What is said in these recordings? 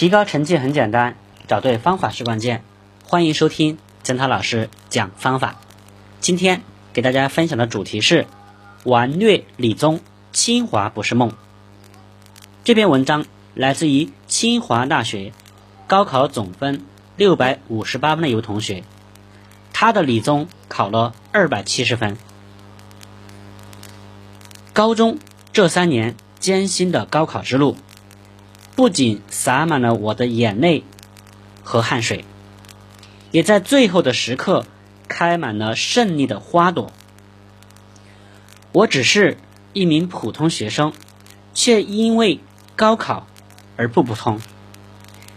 提高成绩很简单，找对方法是关键。欢迎收听江涛老师讲方法。今天给大家分享的主题是玩虐理综，清华不是梦。这篇文章来自于清华大学高考总分六百五十八分的一位同学，他的理综考了二百七十分。高中这三年艰辛的高考之路。不仅洒满了我的眼泪和汗水，也在最后的时刻开满了胜利的花朵。我只是一名普通学生，却因为高考而不普通。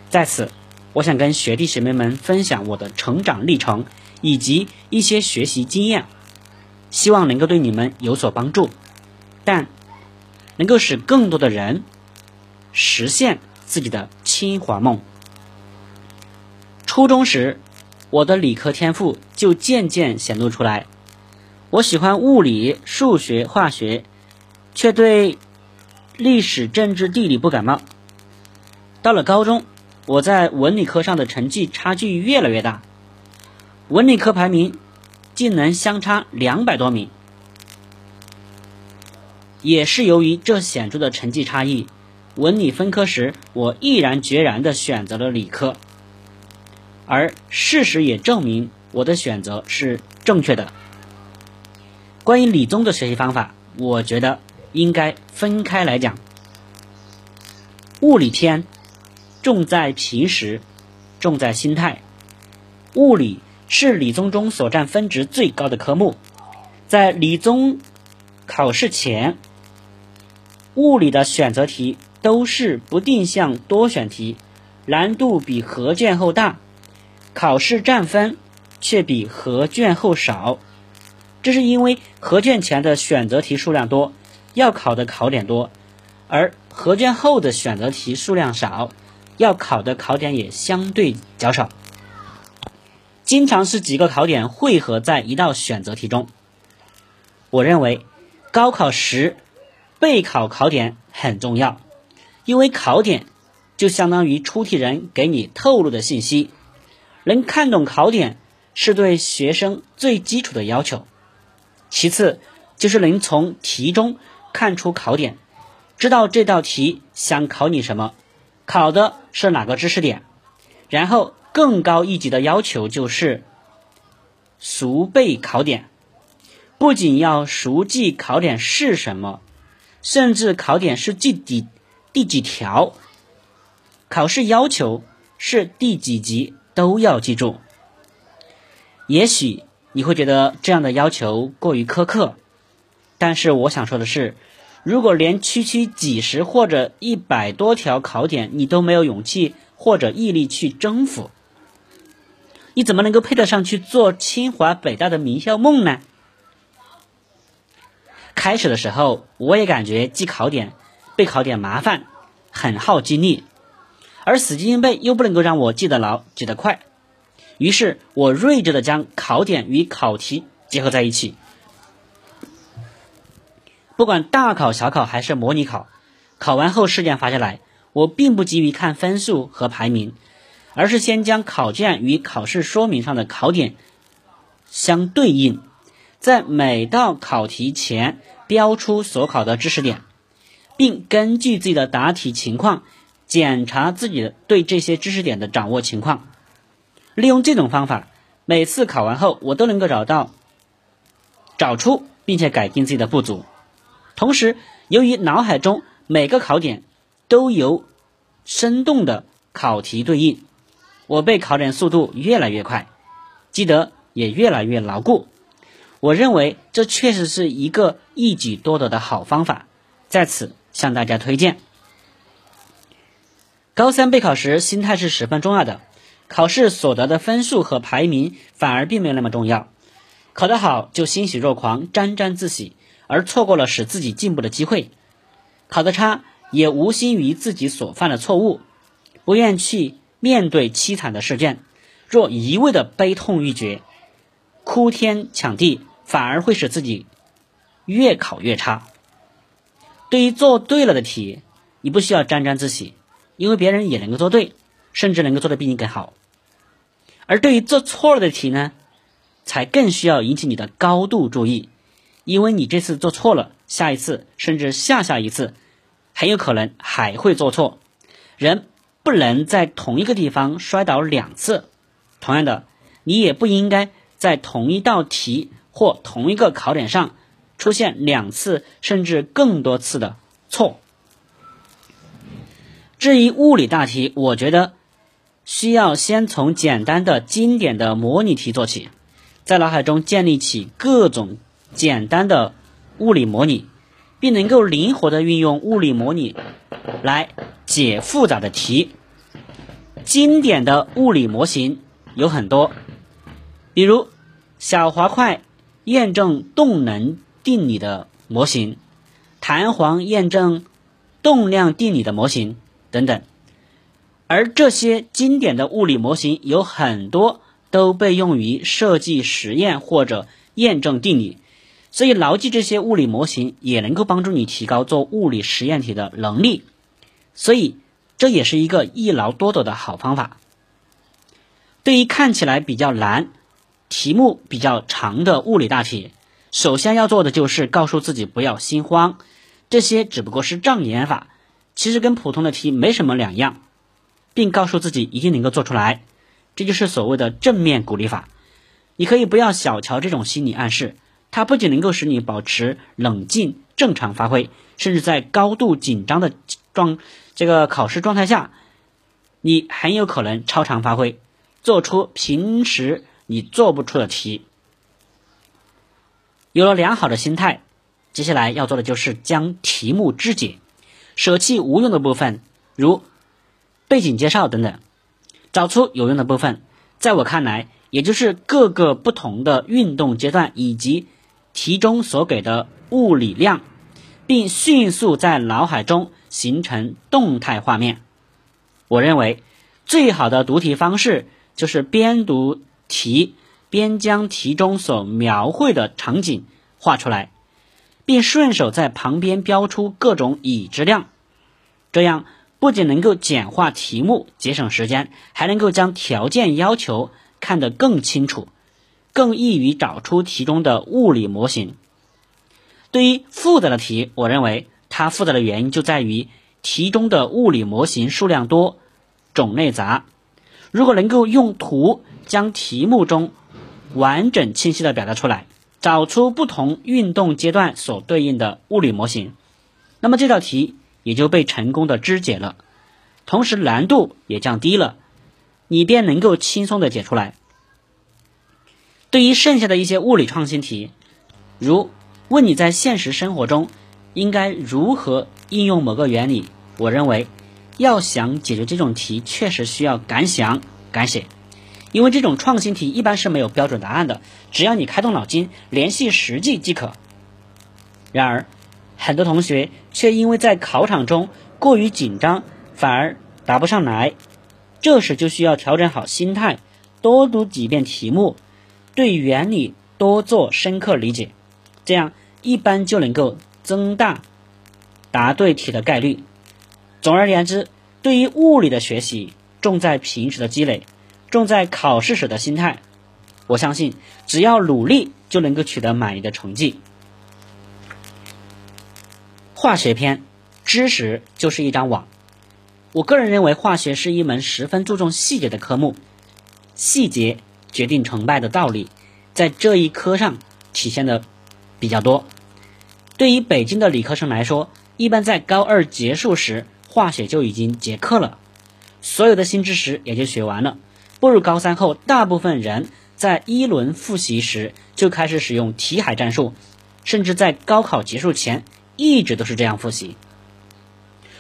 在此，我想跟学弟学妹们分享我的成长历程以及一些学习经验，希望能够对你们有所帮助，但能够使更多的人。实现自己的清华梦。初中时，我的理科天赋就渐渐显露出来。我喜欢物理、数学、化学，却对历史、政治、地理不感冒。到了高中，我在文理科上的成绩差距越来越大，文理科排名竟能相差两百多名。也是由于这显著的成绩差异。文理分科时，我毅然决然地选择了理科，而事实也证明我的选择是正确的。关于理综的学习方法，我觉得应该分开来讲。物理篇重在平时，重在心态。物理是理综中所占分值最高的科目，在理综考试前，物理的选择题。都是不定向多选题，难度比合卷后大，考试占分却比合卷后少。这是因为合卷前的选择题数量多，要考的考点多，而合卷后的选择题数量少，要考的考点也相对较少。经常是几个考点汇合在一道选择题中。我认为高考时备考考点很重要。因为考点就相当于出题人给你透露的信息，能看懂考点是对学生最基础的要求。其次就是能从题中看出考点，知道这道题想考你什么，考的是哪个知识点。然后更高一级的要求就是熟背考点，不仅要熟记考点是什么，甚至考点是记底。第几条？考试要求是第几级都要记住。也许你会觉得这样的要求过于苛刻，但是我想说的是，如果连区区几十或者一百多条考点你都没有勇气或者毅力去征服，你怎么能够配得上去做清华北大的名校梦呢？开始的时候，我也感觉记考点。背考点麻烦，很耗精力，而死记硬背又不能够让我记得牢、记得快。于是我睿智的将考点与考题结合在一起。不管大考、小考还是模拟考，考完后试卷发下来，我并不急于看分数和排名，而是先将考卷与考试说明上的考点相对应，在每道考题前标出所考的知识点。并根据自己的答题情况检查自己的对这些知识点的掌握情况。利用这种方法，每次考完后我都能够找到、找出并且改进自己的不足。同时，由于脑海中每个考点都有生动的考题对应，我背考点速度越来越快，记得也越来越牢固。我认为这确实是一个一举多得的好方法。在此。向大家推荐。高三备考时，心态是十分重要的。考试所得的分数和排名反而并没有那么重要。考得好就欣喜若狂、沾沾自喜，而错过了使自己进步的机会；考得差也无心于自己所犯的错误，不愿去面对凄惨的试卷。若一味的悲痛欲绝、哭天抢地，反而会使自己越考越差。对于做对了的题，你不需要沾沾自喜，因为别人也能够做对，甚至能够做得比你更好。而对于做错了的题呢，才更需要引起你的高度注意，因为你这次做错了，下一次甚至下下一次，很有可能还会做错。人不能在同一个地方摔倒两次，同样的，你也不应该在同一道题或同一个考点上出现两次甚至更多次的错。至于物理大题，我觉得需要先从简单的、经典的模拟题做起，在脑海中建立起各种简单的物理模拟，并能够灵活的运用物理模拟来解复杂的题。经典的物理模型有很多，比如小滑块验证动能定理的模型，弹簧验证动量定理的模型。等等，而这些经典的物理模型有很多都被用于设计实验或者验证定理，所以牢记这些物理模型也能够帮助你提高做物理实验题的能力，所以这也是一个一劳多得的好方法。对于看起来比较难、题目比较长的物理大题，首先要做的就是告诉自己不要心慌，这些只不过是障眼法。其实跟普通的题没什么两样，并告诉自己一定能够做出来，这就是所谓的正面鼓励法。你可以不要小瞧这种心理暗示，它不仅能够使你保持冷静、正常发挥，甚至在高度紧张的状这个考试状态下，你很有可能超常发挥，做出平时你做不出的题。有了良好的心态，接下来要做的就是将题目肢解。舍弃无用的部分，如背景介绍等等，找出有用的部分。在我看来，也就是各个不同的运动阶段以及题中所给的物理量，并迅速在脑海中形成动态画面。我认为最好的读题方式就是边读题边将题中所描绘的场景画出来。并顺手在旁边标出各种已知量，这样不仅能够简化题目、节省时间，还能够将条件要求看得更清楚，更易于找出题中的物理模型。对于复杂的题，我认为它复杂的原因就在于题中的物理模型数量多、种类杂。如果能够用图将题目中完整清晰的表达出来。找出不同运动阶段所对应的物理模型，那么这道题也就被成功的肢解了，同时难度也降低了，你便能够轻松的解出来。对于剩下的一些物理创新题，如问你在现实生活中应该如何应用某个原理，我认为要想解决这种题，确实需要敢想敢写。因为这种创新题一般是没有标准答案的，只要你开动脑筋，联系实际即可。然而，很多同学却因为在考场中过于紧张，反而答不上来。这时就需要调整好心态，多读几遍题目，对原理多做深刻理解，这样一般就能够增大答对题的概率。总而言之，对于物理的学习，重在平时的积累。重在考试时的心态，我相信只要努力就能够取得满意的成绩。化学篇知识就是一张网，我个人认为化学是一门十分注重细节的科目，细节决定成败的道理，在这一科上体现的比较多。对于北京的理科生来说，一般在高二结束时，化学就已经结课了，所有的新知识也就学完了。步入高三后，大部分人在一轮复习时就开始使用题海战术，甚至在高考结束前一直都是这样复习。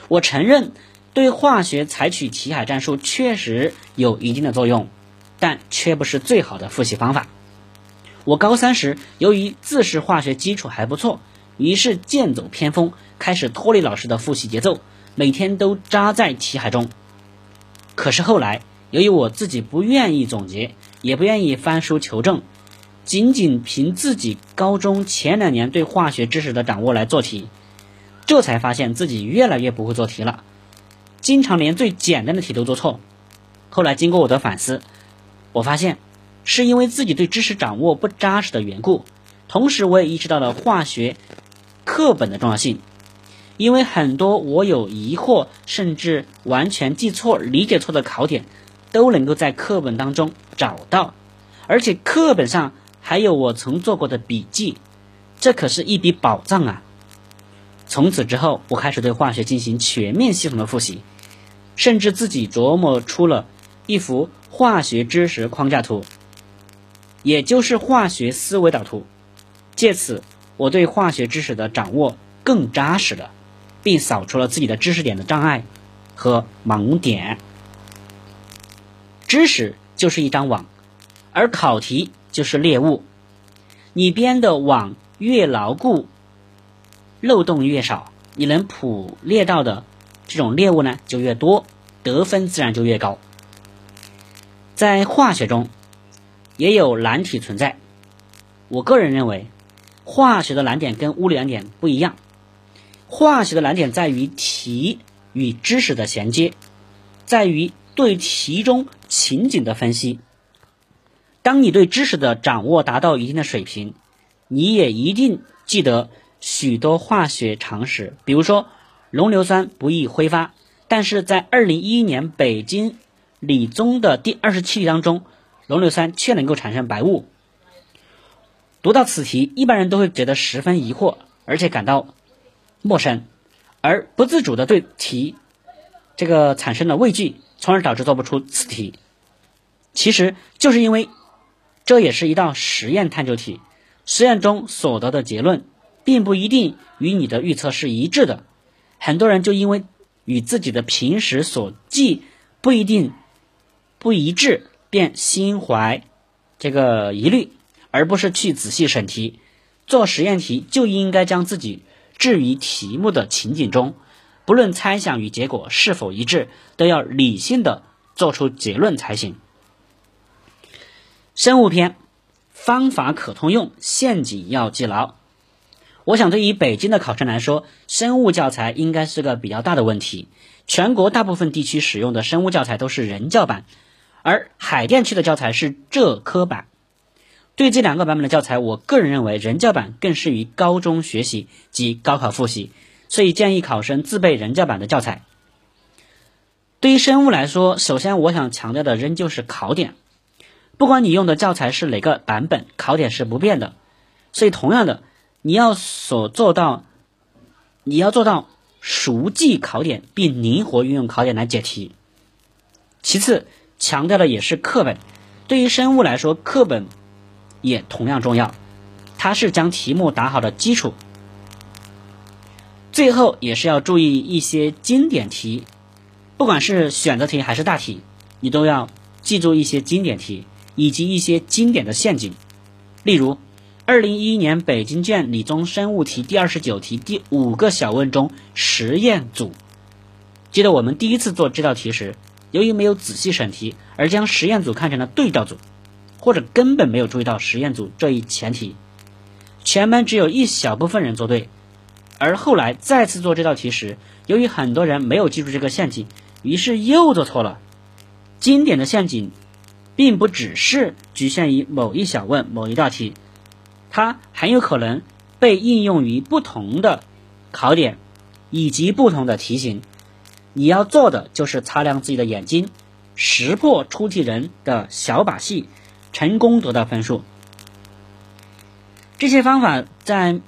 我承认，对化学采取题海战术确实有一定的作用，但却不是最好的复习方法。我高三时由于自视化学基础还不错，于是剑走偏锋，开始脱离老师的复习节奏，每天都扎在题海中。可是后来，由于我自己不愿意总结，也不愿意翻书求证，仅仅凭自己高中前两年对化学知识的掌握来做题，这才发现自己越来越不会做题了。经常连最简单的题都做错。后来经过我的反思，我发现是因为自己对知识掌握不扎实的缘故。同时，我也意识到了化学课本的重要性，因为很多我有疑惑，甚至完全记错、理解错的考点，都能够在课本当中找到，而且课本上还有我曾做过的笔记，这可是一笔宝藏啊！从此之后，我开始对化学进行全面系统的复习，甚至自己琢磨出了一幅化学知识框架图，也就是化学思维导图。借此，我对化学知识的掌握更扎实了，并扫除了自己的知识点的障碍和盲点。知识就是一张网，而考题就是猎物。你编的网越牢固，漏洞越少，你能捕猎到的这种猎物呢就越多，得分自然就越高。在化学中，也有难题存在。我个人认为。化学的难点跟物理难点不一样，化学的难点在于题与知识的衔接，在于对题中情景的分析。当你对知识的掌握达到一定的水平，你也一定记得许多化学常识，比如说浓硫酸不易挥发，但是在二零一一年北京理综的第二十七题当中，浓硫酸却能够产生白雾。读到此题，一般人都会觉得十分疑惑，而且感到陌生，而不自主的对题这个产生了畏惧，从而导致做不出此题。其实就是因为这也是一道实验探究题，实验中所得的结论并不一定与你的预测是一致的，很多人就因为与自己的平时所记不一定不一致，便心怀这个疑虑。而不是去仔细审题，做实验题就应该将自己置于题目的情景中，不论猜想与结果是否一致，都要理性的做出结论才行。生物篇，方法可通用，陷阱要记牢。我想对于北京的考生来说，生物教材应该是个比较大的问题。全国大部分地区使用的生物教材都是人教版，而海淀区的教材是浙科版。对这两个版本的教材，我个人认为人教版更适于高中学习及高考复习，所以建议考生自备人教版的教材。对于生物来说，首先我想强调的仍旧是考点，不管你用的教材是哪个版本，考点是不变的。所以同样的，你要所做到，你要做到熟记考点并灵活运用考点来解题。其次，强调的也是课本。对于生物来说，课本。也同样重要，它是将题目打好的基础。最后也是要注意一些经典题，不管是选择题还是大题，你都要记住一些经典题以及一些经典的陷阱。例如，二零一一年北京卷理综生物题第二十九题第五个小问中实验组，记得我们第一次做这道题时，由于没有仔细审题，而将实验组看成了对照组。或者根本没有注意到实验组这一前提，全班只有一小部分人做对，而后来再次做这道题时，由于很多人没有记住这个陷阱，于是又做错了。经典的陷阱，并不只是局限于某一小问、某一道题，它很有可能被应用于不同的考点以及不同的题型。你要做的就是擦亮自己的眼睛，识破出题人的小把戏。成功得到分数，这些方法在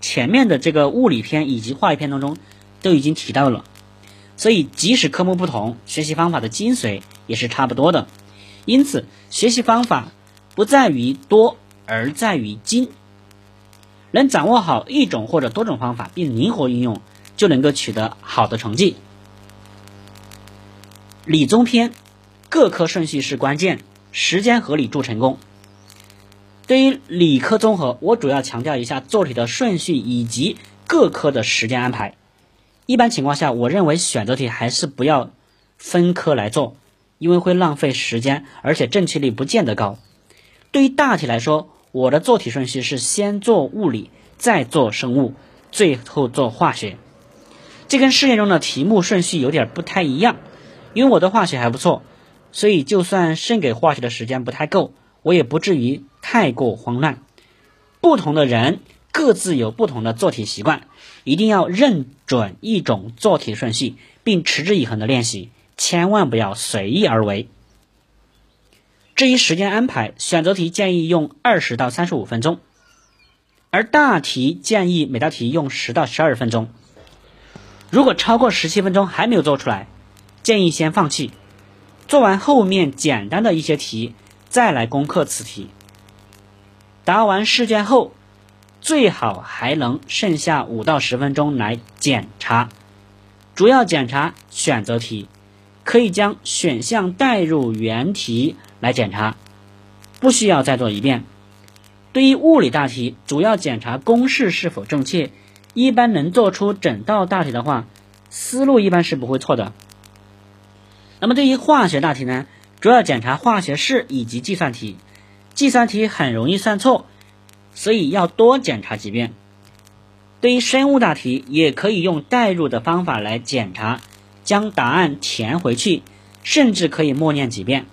前面的这个物理篇以及化学篇当中都已经提到了，所以即使科目不同，学习方法的精髓也是差不多的。因此，学习方法不在于多，而在于精。能掌握好一种或者多种方法，并灵活运用，就能够取得好的成绩。理综篇各科顺序是关键。时间合理助成功。对于理科综合，我主要强调一下做题的顺序以及各科的时间安排。一般情况下，我认为选择题还是不要分科来做，因为会浪费时间，而且正确率不见得高。对于大题来说，我的做题顺序是先做物理，再做生物，最后做化学。这跟试验中的题目顺序有点不太一样。因为我的化学还不错，所以就算剩给化学的时间不太够，我也不至于太过慌乱。不同的人各自有不同的做题习惯，一定要认准一种做题顺序，并持之以恒的练习，千万不要随意而为。至于时间安排，选择题建议用二十到三十五分钟，而大题建议每道题用十到十二分钟。如果超过十七分钟还没有做出来，建议先放弃，做完后面简单的一些题，再来攻克此题。答完试卷后，最好还能剩下五到十分钟来检查，主要检查选择题，可以将选项代入原题来检查，不需要再做一遍。对于物理大题，主要检查公式是否正确，一般能做出整道大题的话，思路一般是不会错的。那么对于化学大题呢，主要检查化学式以及计算题，计算题很容易算错，所以要多检查几遍。对于生物大题，也可以用代入的方法来检查，将答案填回去，甚至可以默念几遍，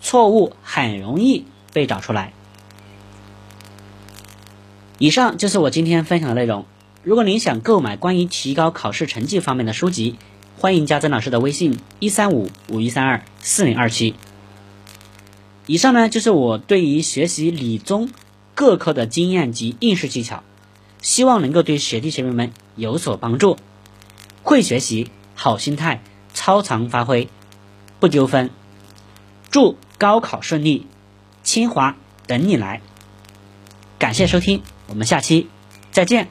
错误很容易被找出来。以上就是我今天分享的内容。如果您想购买关于提高考试成绩方面的书籍，欢迎加曾老师的微信一三五五一三二四零二七。以上呢就是我对于学习理综各科的经验及应试技巧，希望能够对学弟学妹们有所帮助。会学习，好心态，超常发挥，不丢分。祝高考顺利，清华等你来。感谢收听，我们下期再见。